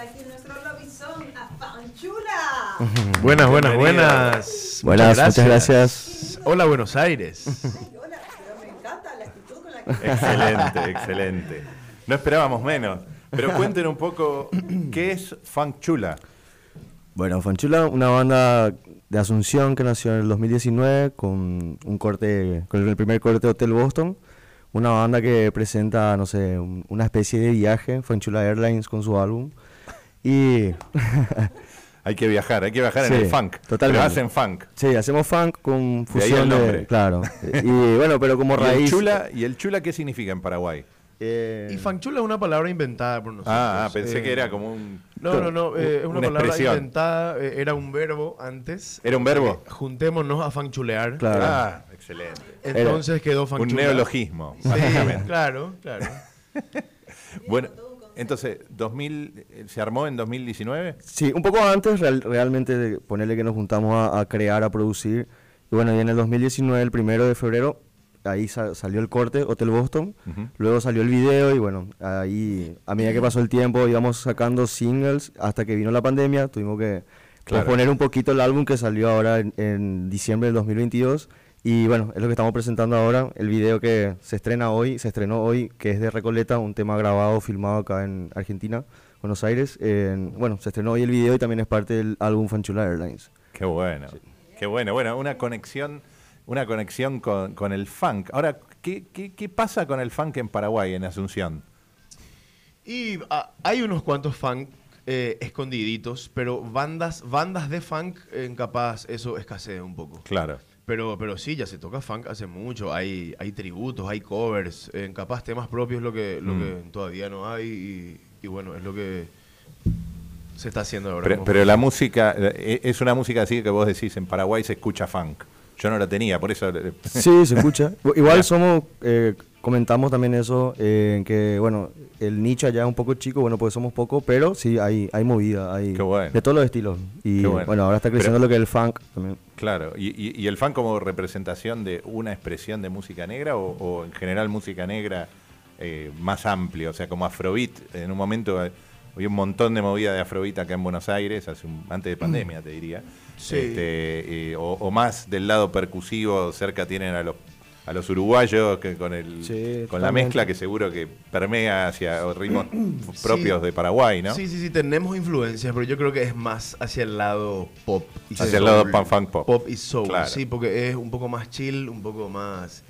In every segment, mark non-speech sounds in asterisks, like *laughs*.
Aquí en nuestro Fanchula. Buenas, buenas, buenas. Buenas, muchas gracias. Hola, Buenos Aires. Ay, hola, pero me encanta la actitud con la que *laughs* Excelente, excelente. No esperábamos menos. Pero cuéntenos un poco, *clears throat* ¿qué es Funk Chula? Bueno, Fanchula, una banda de Asunción que nació en el 2019 con un corte, con el primer corte de Hotel Boston. Una banda que presenta, no sé, un- una especie de viaje, Fanchula Airlines con su álbum. Y *laughs* Hay que viajar, hay que viajar en el funk. totalmente. Pero hacen funk. sí, hacemos funk con De ahí el fusión de, claro. *laughs* Y bueno, pero como ¿Y el, raíz chula, ¿Y el chula qué significa en Paraguay? eh, Y fanchula es una palabra inventada por nosotros. Ah, ah, pensé Eh, que era como un... No, no, no, eh, es una, una palabra expresión. inventada, eh, era un verbo antes. ¿Era un verbo? Eh, juntémonos a fanchulear. Claro. Ah, excelente. Entonces quedó Un fanchula. neologismo, Sí, básicamente. claro, claro. *laughs* Bueno, entonces, 2000, eh, ¿se armó en 2019? Sí, un poco antes real- realmente de ponerle que nos juntamos a, a crear, a producir. Y bueno, y en el 2019, el primero de febrero, ahí sa- salió el corte, Hotel Boston. Ujú. Luego salió el video y bueno, ahí a medida que pasó el tiempo íbamos sacando singles hasta que vino la pandemia. Tuvimos que Claro. poner un poquito el álbum que salió ahora en, en diciembre del 2022. Y bueno, es lo que estamos presentando ahora. El video que se estrena hoy, se estrenó hoy, que es de Recoleta, un tema grabado, filmado acá en Argentina, Buenos Aires. En- bueno, se estrenó hoy el video y también es parte del álbum Fanchula Airlines. Qué bueno, qué bueno. Bueno, una conexión, una conexión con, con el funk. Ahora, ¿qué, qué, qué pasa con el funk en Paraguay, en Asunción? Y ah, hay unos cuantos funk eh, escondiditos, pero bandas, bandas de funk, en capaz eso escasea un poco. Claro. Pero, pero sí, ya se toca funk hace mucho. Hay, hay tributos, hay covers. En capaz temas propios lo que, lo Mm. que todavía no hay. Y, y bueno, es lo que se está haciendo ahora. Pero, pero la música, eh, es una música así que vos decís, en Paraguay se escucha funk. Yo no la tenía, por eso... Sí, se escucha. *laughs* Igual somos, eh, comentamos también eso, eh, en que, bueno, el nicho allá es un poco chico, bueno, pues somos poco, pero sí hay, hay movida, hay Qué bueno. de todos los estilos. Y Qué bueno. bueno. ahora está creciendo Pero- lo que es el funk también. Claro, ¿Y, y, y el funk como representación de una expresión de música negra o, o en general música negra eh, más amplio? O sea, como Afrobeat, en un momento eh, había un montón de movida de Afrobeat acá en Buenos Aires, hace un- antes de pandemia, te diría. Sí. Este, eh, o, o más del lado percusivo, cerca tienen a los a los uruguayos que con el Sí, con la mezcla que seguro que permea hacia ritmos propios de Paraguay, ¿no? Sí, sí, sí, tenemos influencias, pero yo creo que es más hacia el lado pop. Y Hacia el lado punk, funk pop. Pop y soul, Claro. sí, porque es un poco más chill, un poco más...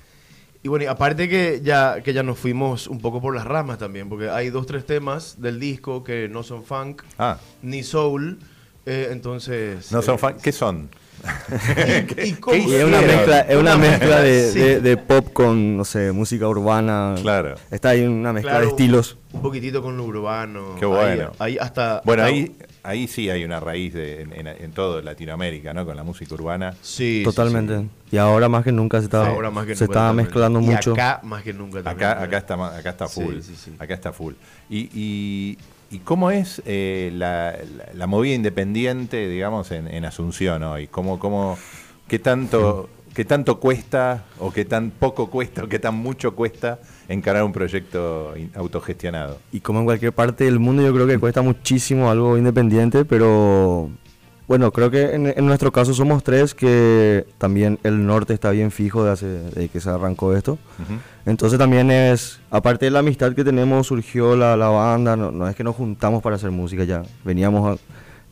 Y bueno, y aparte que ya, que ya nos fuimos un poco por las ramas también, porque hay dos, tres temas del disco que no son funk Ah, ni soul, eh, entonces... no son eh, funk, ¿qué son? Y, y cómo ¿Qué Y es una mezcla, es una mezcla de, Sí. de- de pop con, no sé, música urbana. Claro. Está ahí una mezcla Claro, de estilos. Un poquitito con lo urbano. Qué bueno. Ahí, ahí hasta... Bueno, ah, ahí, ahí sí hay una raíz de, en, en- en todo Latinoamérica, ¿no? Con la música urbana. Sí, Totalmente. sí. Y ahora más que nunca se está, Ahora más que se nunca está también. mezclando Y mucho. acá más que nunca también. Acá, acá está acá está full. sí, sí. Acá está full. Y, y, cómo es eh, la, movida independiente, digamos, en, Asunción hoy? ¿Cómo, qué tanto, qué tanto cuesta, o qué tan poco cuesta, o qué tan mucho cuesta encarar un proyecto autogestionado? Y como en cualquier parte del mundo, yo creo que cuesta muchísimo algo independiente, pero bueno, creo que en, en nuestro caso somos tres, que también el norte está bien fijo de hace, de que se arrancó esto. Ujú. Entonces también es, aparte de la amistad que tenemos, surgió la, la banda, no, no es que nos juntamos para hacer música ya, veníamos a-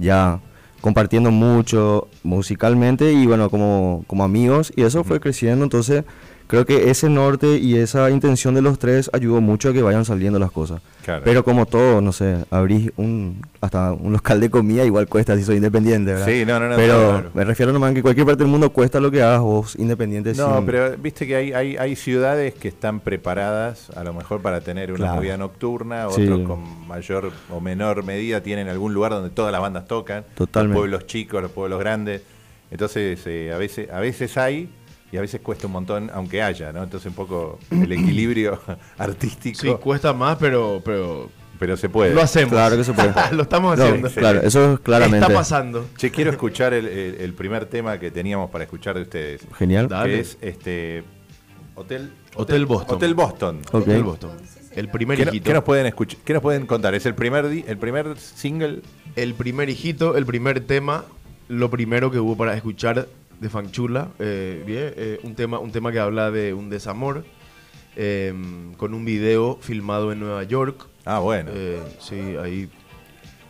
ya compartiendo mucho musicalmente y bueno, como, como amigos, y eso fue creciendo, entonces creo que ese norte y esa intención de los tres ayudó mucho a que vayan saliendo las cosas. Claro. Pero como todo, no sé, abrís un, hasta un local de comida igual cuesta si soy independiente, ¿verdad? Sí, no, no, no, Pero me refiero nomás a que cualquier parte del mundo cuesta lo que hagas vos, independiente. No, sin- pero viste que hay, hay, hay ciudades que están preparadas a lo mejor para tener una Claro. movida nocturna, Sí. otros con mayor o menor medida tienen algún lugar donde todas las bandas tocan, Totalmente. los pueblos chicos, los pueblos grandes. Entonces, eh, a veces a veces hay y a veces cuesta un montón, aunque haya, ¿no? Entonces un poco el equilibrio *clears throat* artístico, Sí, cuesta más, pero, pero pero se puede. lo hacemos. Claro que se puede. *laughs* lo estamos No, haciendo. claro, eso es claramente. Está pasando. Che, quiero escuchar el, el- el primer tema que teníamos para escuchar de ustedes. Genial. Dale. Que es este Hotel Hotel Boston. Hotel Boston. Ok. El Boston. El primer ¿Qué, no- hijito. qué nos pueden escuchar? ¿Qué nos pueden contar? ¿Es el primer el primer single? El primer hijito, el primer tema, lo primero que hubo para escuchar de Fanchula, eh, bien, eh, un tema, un tema que habla de un desamor, eh, con un video filmado en Nueva York. Ah, bueno. Eh, sí, ahí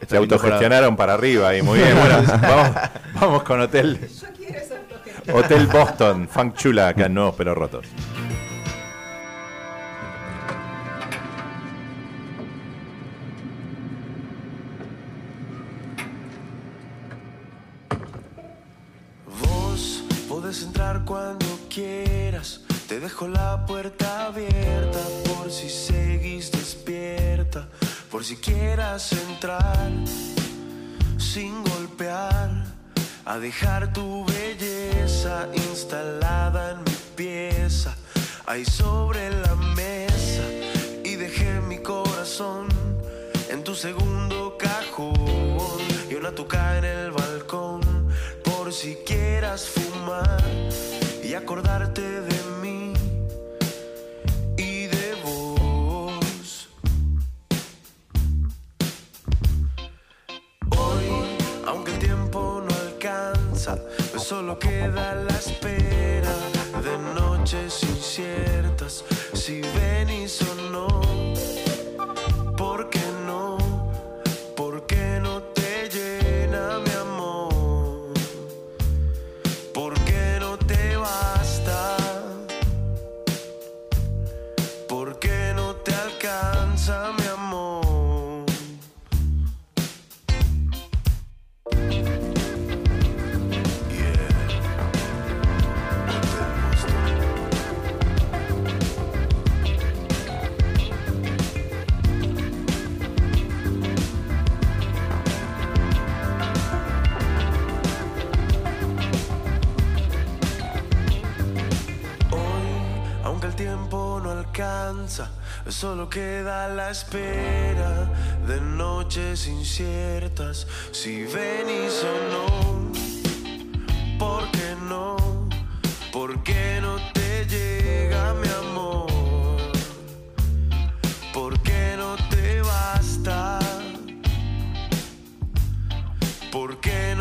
Se para- autogestionaron para... arriba y muy bien. Bueno, *laughs* vamos, vamos con Hotel Yo quiero. Hotel Boston, Funk Chula, acá en Nuevos Pero Rotos. Dejo la puerta abierta por si seguís despierta. Por si quieras entrar sin golpear. A dejar tu belleza instalada en mi pieza. Ahí sobre la mesa. Y dejé mi corazón en tu segundo cajón. Y una tuca en el balcón. Por si quieras fumar y acordarte de mí solo queda la espera de noches inciertas. Si venís o no, alcanza, solo queda la espera de noches inciertas. Si venís o no, ¿por qué no? ¿Por qué no te llega mi amor? ¿Por qué no te basta? ¿Por qué no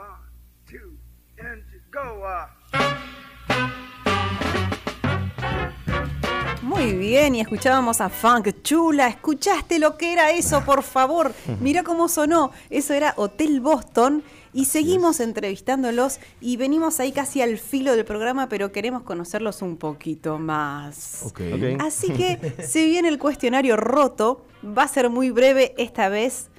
One, two, and go. Muy bien, y escuchábamos a Funk Chula. ¿Escuchaste lo que era eso, por favor? Mira cómo sonó. Eso era Hotel Boston. Y seguimos entrevistándolos y venimos ahí casi al filo del programa, pero queremos conocerlos un poquito más. Así que, *laughs* si bien el cuestionario roto va a ser muy breve esta vez,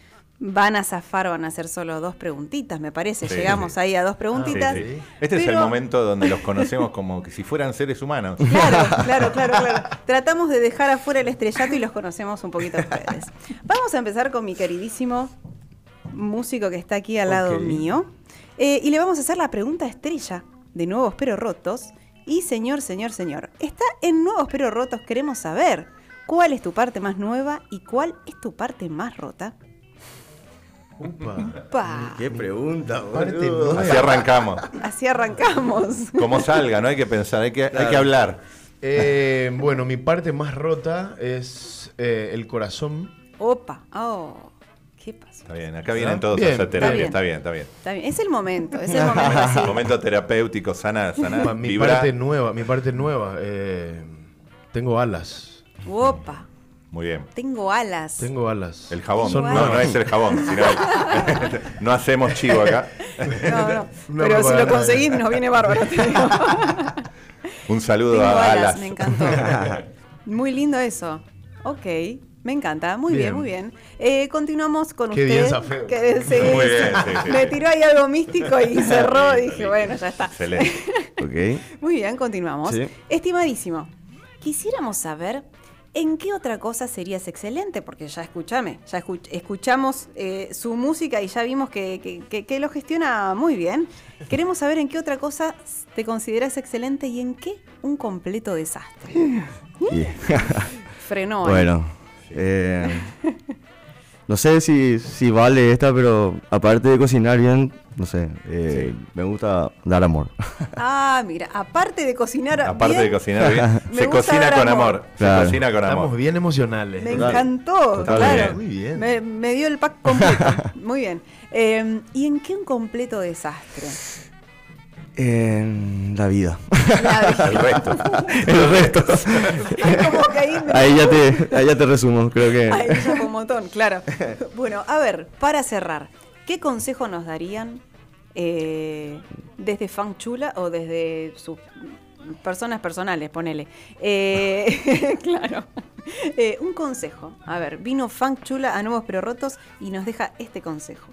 Van a zafar, van a ser solo dos preguntitas, me parece. Sí, Llegamos sí. ahí a dos preguntitas. sí. Este es el momento donde los conocemos como que si fueran seres humanos. Claro, *laughs* claro, claro, claro. Tratamos de dejar afuera el estrellato y los conocemos un poquito ustedes. Vamos a empezar con mi queridísimo músico que está aquí al lado mío. Eh, y le vamos a hacer la pregunta estrella de Nuevos Pero Rotos. Y señor, señor, señor, está en Nuevos Pero Rotos, queremos saber cuál es tu parte más nueva y cuál es tu parte más rota. Upa. Pa. Qué pregunta, Parte boludo. Así arrancamos. Así arrancamos. Como salga, no hay que pensar, hay que, hay que hablar. Eh, bueno, mi parte más rota es eh, el corazón. Opa. Oh, ¿qué pasó? Está bien, acá vienen todos Bien, a hacer está terapia, bien. está bien, está bien. Está bien, es el momento, es el momento *laughs* así. Momento terapéutico, sana, sana, mi vibra. parte nueva, mi parte nueva. eh, tengo alas. Opa, Muy bien. tengo alas. Tengo alas. El jabón. Son no, no es el jabón, sino el- *laughs* no hacemos chivo acá. No, no. No, Pero no, si lo conseguís, nos viene bárbaro. te digo. Un saludo Tengo a alas, Alas. me encantó. *laughs* Muy lindo eso. Ok, me encanta. Muy bien, Bien. muy bien. Eh, continuamos con Qué usted. bien que- sí, Muy sí. bien, sí, sí, Me tiró ahí algo místico y cerró. Dije, bueno, ya está. Excelente. Ok. *laughs* Muy bien, continuamos. Sí. Estimadísimo, quisiéramos saber en qué otra cosa serías excelente, porque ya escúchame, ya escuch- escuchamos eh, su música y ya vimos que, que- que- que lo gestiona muy bien. Queremos saber en qué otra cosa te consideras excelente y en qué un completo desastre. *laughs* *laughs* Frenó. ahí. bueno. eh, no sé si, si vale esta, pero aparte de cocinar bien, no sé, eh, me gusta dar amor. *laughs* Ah, mira, aparte de cocinar Aparte bien, de cocinar bien, *laughs* Me se cocina con amor. amor. Claro. Se cocina con Estamos amor. bien emocionales. Me Total. encantó, claro. Muy bien. Me, me dio el pack completo. *laughs* Muy bien. Eh, ¿Y en qué un completo desastre? En la vida. La *laughs* El resto. El resto. Como que ahí me- Ahí ya te, ahí ya te resumo, creo que. Ahí ya un montón, claro. *laughs* Bueno, a ver, para cerrar, ¿qué consejo nos darían eh, desde Fan Chula o desde sus personas personales, ponele? Eh, *laughs* claro. Eh, un consejo. A ver, vino Fan Chula a Nuevos Pero Rotos y nos deja este consejo.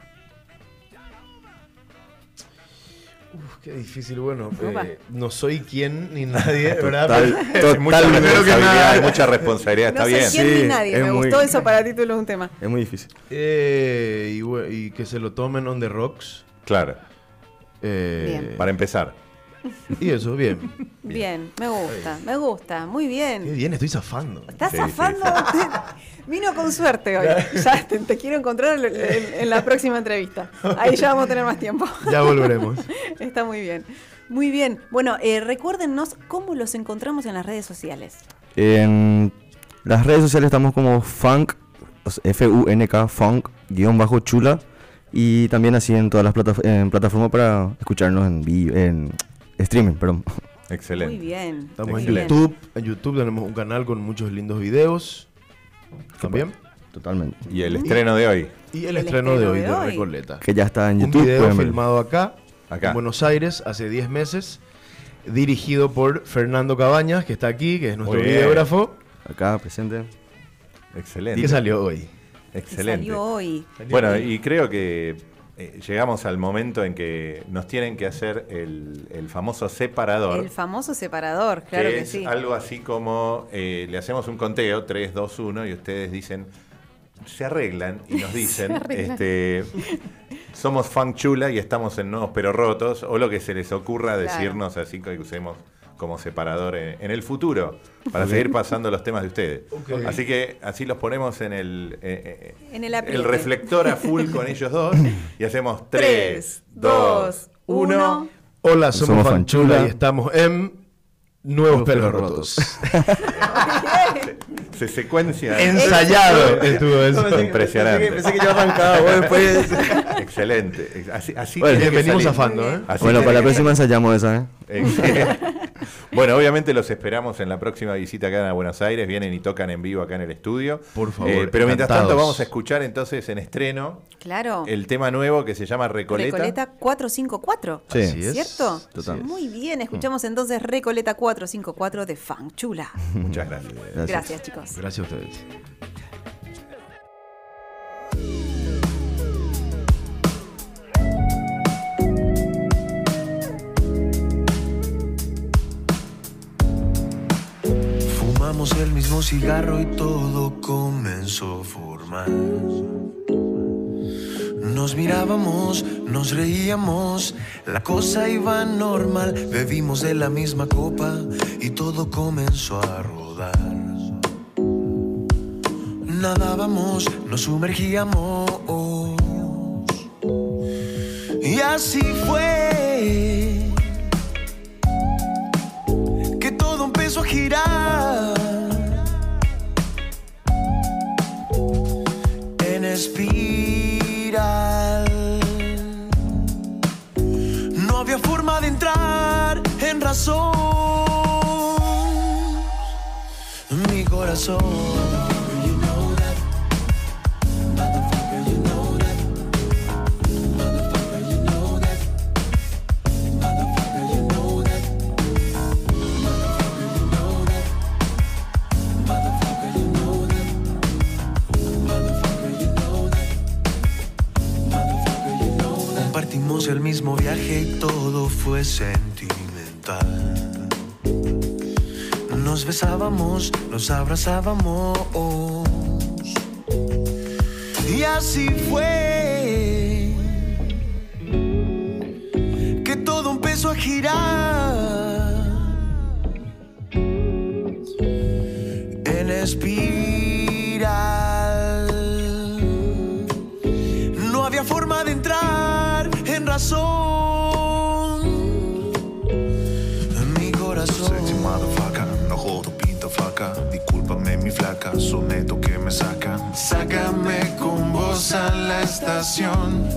Uf, qué difícil, bueno. Eh, no soy quien ni nadie, ¿verdad? Total, Pero- Hay mucha total, responsabilidad, nada- hay mucha responsabilidad, No está bien. quién Sí, ni nadie. es Me muy- gustó eso para título de un tema. Es muy difícil. Eh, y, que se lo tomen on the rocks. Claro, Eh, Bien. para empezar. *laughs* Y eso, bien. Bien, me gusta, me gusta, muy Qué bien. bien, estoy zafando. Estás Sí, sí, zafando. *laughs* Vino con suerte hoy. Ya te, te quiero encontrar en, en- en la próxima entrevista. Ahí ya vamos a tener más tiempo. *laughs* Ya volveremos. Está muy bien. Muy bien. Bueno, eh, recuérdennos cómo los encontramos en las redes sociales. En las redes sociales estamos como funk, F-U-N-K, funk, guion bajo chula. Y también así en todas las en plataformas para escucharnos en, en streaming, perdón. Excelente. Muy bien. Estamos en. YouTube. En YouTube tenemos un canal con muchos lindos videos. También. Totalmente. Y el estreno de hoy, Y el, El estreno, de estreno hoy de de hoy. Recoleta. Que ya está en Un YouTube. video pueden ver. filmado acá, Acá. en Buenos Aires, hace 10 meses, dirigido por Fernando Cabañas, que está aquí, que es nuestro videógrafo, Acá presente. excelente. y que salió hoy. Que Excelente. Salió hoy. Bueno, y creo que eh, llegamos al momento en que nos tienen que hacer el, el famoso separador. El famoso separador, claro que que, es sí. algo así como eh, le hacemos un conteo, 3, 2, 1, y ustedes dicen, se arreglan y nos *laughs* dicen, este, somos fan chula y estamos en nuevos pero rotos, o lo que se les ocurra Claro. decirnos así que usemos como separador en, en el futuro, para seguir pasando los temas de ustedes. Ok. Así que así los ponemos en el, eh, eh, En el apriete. reflector a full con ellos dos y hacemos 3, *laughs* Tres, 2, dos, 1. uno. Hola, somos, Somos Fanchula Fanchula. y estamos en Nuevos Nuevos Pelos Pelos Rotos. *laughs* Se secuencia. Ensayado estuvo eso. Impresionante. Pensé que yo arrancaba, vos después. Excelente. Así, así Bueno, que venimos zafando, ¿eh? Así Bueno, para la que próxima ensayamos esa, ¿eh? *laughs* Bueno, obviamente los esperamos en la próxima visita acá en Buenos Aires. Vienen y tocan en vivo acá en el estudio. Por favor, Eh, pero mientras tanto vamos a escuchar entonces en estreno Claro. el tema nuevo que se llama Recoleta. Recoleta 454. Sí. Así es. ¿Cierto? Total. Muy bien, escuchamos entonces Recoleta 454 de Fan Chula. Muchas gracias. Gracias, chicos. Gracias a ustedes. El mismo cigarro y todo comenzó formal. Nos mirábamos, nos reíamos, la cosa iba normal. Bebimos de la misma copa y todo comenzó a rodar. Nadábamos, nos sumergíamos. Y así fue corazón. El mismo viaje y todo fue sentimental. Besábamos, nos abrazábamos. Y así fue que todo empezó a girar. En espiral. No había forma de entrar en razón. Soneto que me sacan. Sácame con vos a la estación.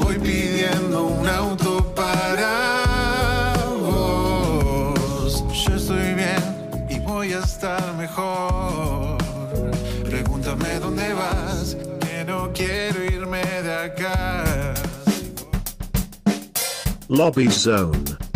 Voy pidiendo un auto para vos. Yo estoy bien y voy a estar mejor. Pregúntame dónde vas, que no quiero irme de acá. Lobby Zone.